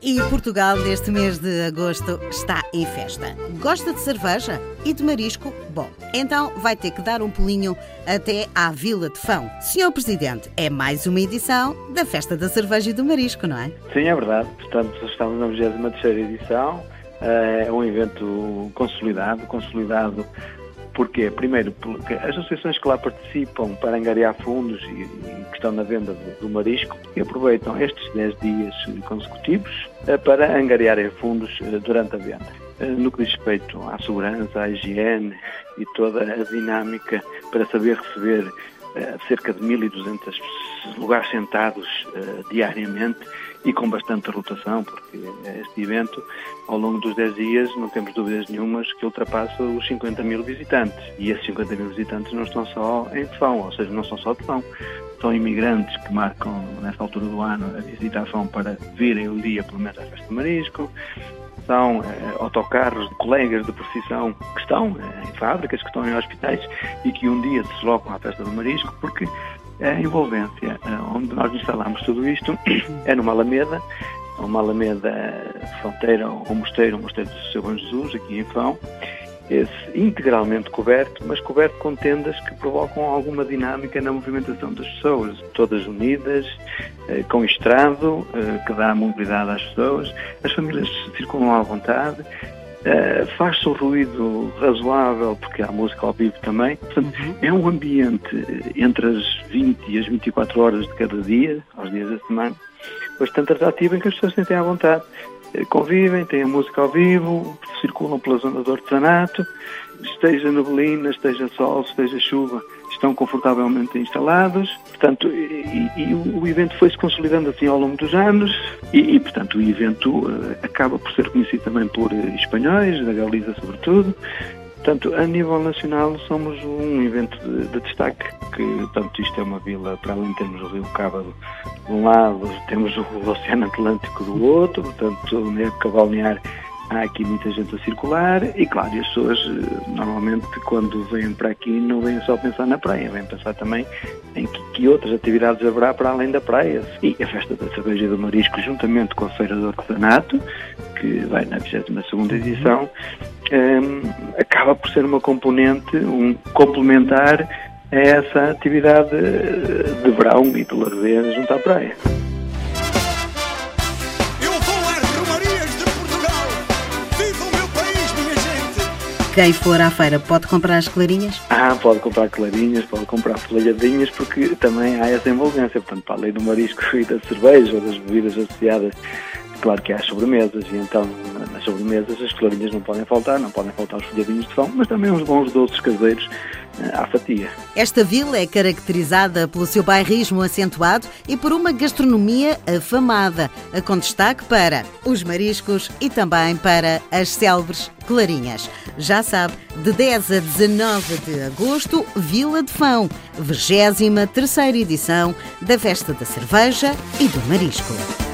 E Portugal, neste mês de agosto, está em festa. Gosta de cerveja e de marisco? Bom, então vai ter que dar um pulinho até à Vila de Fão. Senhor Presidente, é mais uma edição da Festa da Cerveja e do Marisco, não é? Sim, é verdade. Portanto, estamos na 23 edição. Eh, é um evento consolidado, consolidado Porquê? Primeiro, porque as associações que lá participam para angariar fundos e, e que estão na venda do, do marisco aproveitam estes 10 dias consecutivos eh, para angariarem fundos eh, durante a venda. Eh, no que diz respeito à segurança, à higiene e toda a dinâmica para saber receber cerca de 1.200 lugares sentados diariamente e com bastante rotação, porque este evento, ao longo dos 10 dias, não temos dúvidas nenhumas que ultrapassa os 50 mil visitantes. E esses 50 mil visitantes não estão só em Fão, ou seja, não são só de Fão. São imigrantes que marcam, nesta altura do ano, a visita a para virem um dia, pelo menos, à Festa Marisco são eh, autocarros de colegas de profissão que estão eh, em fábricas, que estão em hospitais e que um dia se deslocam à festa do marisco porque a envolvência eh, onde nós instalamos tudo isto é numa alameda, uma alameda fronteira ao mosteiro, o mosteiro do Seu Bom Jesus, aqui em Fão, esse integralmente coberto, mas coberto com tendas que provocam alguma dinâmica na movimentação das pessoas, todas unidas, eh, com estrado, eh, que dá mobilidade às pessoas, as famílias circulam à vontade, Uh, faz-se um ruído razoável, porque há música ao vivo também. Portanto, uhum. é um ambiente entre as 20 e as 24 horas de cada dia, aos dias da semana, bastante atrativo em que as pessoas sentem à vontade. Uh, convivem, têm a música ao vivo, circulam pela zona do artesanato, esteja neblina, esteja sol, esteja chuva, estão confortavelmente instalados, portanto, e, e o, evento foi-se consolidando assim ao longo dos anos e, e portanto, o evento uh, acaba por ser conhecido também por uh, espanhóis, da Galiza sobretudo, Portanto, a nível nacional somos um evento de, de, destaque, que portanto, isto é uma vila, para além de termos o Rio Cábado de um lado, temos o Oceano Atlântico do outro, portanto, na época balnear há aqui muita gente a circular e, claro, as pessoas eh, normalmente quando vêm para aqui não vêm só pensar na praia, vêm pensar também em que, que, outras atividades haverá para além da praia. E a Festa da Cerveja do Marisco, juntamente com a Feira do Artesanato, que vai na 22 edição, um, ehm, acaba por ser uma componente, um complementar a essa atividade de verão e de lazer junto à praia. Quem for à feira pode comprar as clarinhas? Ah, pode comprar clarinhas, pode comprar folhadinhas, porque também há essa envolvência. Portanto, para além do marisco e da cerveja ou das bebidas associadas, claro que há sobremesas, e então nas sobremesas as clarinhas não podem faltar, não podem faltar os folhadinhos de pão, mas também uns bons doces caseiros à fatia. Esta vila é caracterizada pelo seu bairrismo acentuado e por uma gastronomia afamada, com destaque para os mariscos e também para as célebres clarinhas. Já sabe, de 10 a 19 de agosto, Vila de Fão, 23 edição da Festa da Cerveja e do Marisco.